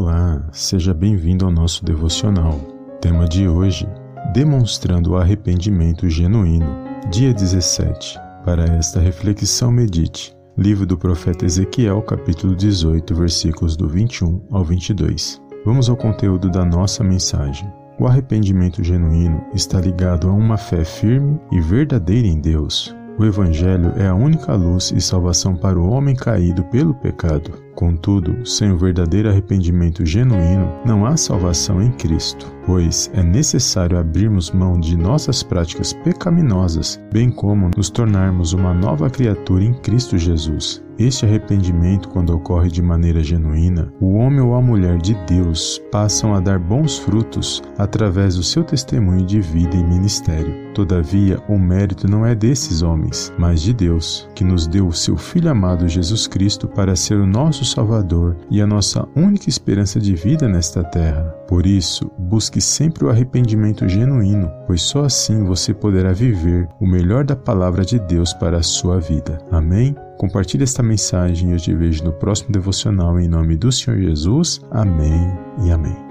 Olá, seja bem-vindo ao nosso devocional. Tema de hoje: Demonstrando o arrependimento genuíno. Dia 17. Para esta reflexão, medite. Livro do profeta Ezequiel, capítulo 18, versículos do 21 ao 22. Vamos ao conteúdo da nossa mensagem. O arrependimento genuíno está ligado a uma fé firme e verdadeira em Deus. O Evangelho é a única luz e salvação para o homem caído pelo pecado. Contudo, sem o verdadeiro arrependimento genuíno, não há salvação em Cristo, pois é necessário abrirmos mão de nossas práticas pecaminosas, bem como nos tornarmos uma nova criatura em Cristo Jesus. Este arrependimento, quando ocorre de maneira genuína, o homem ou a mulher de Deus passam a dar bons frutos através do seu testemunho de vida e ministério. Todavia, o mérito não é desses homens, mas de Deus, que nos deu o seu Filho amado Jesus Cristo para ser o nosso Salvador e a nossa única esperança de vida nesta terra. Por isso, busque sempre o arrependimento genuíno, pois só assim você poderá viver o melhor da palavra de Deus para a sua vida. Amém? Compartilhe esta mensagem e eu te vejo no próximo devocional em nome do Senhor Jesus. Amém e amém.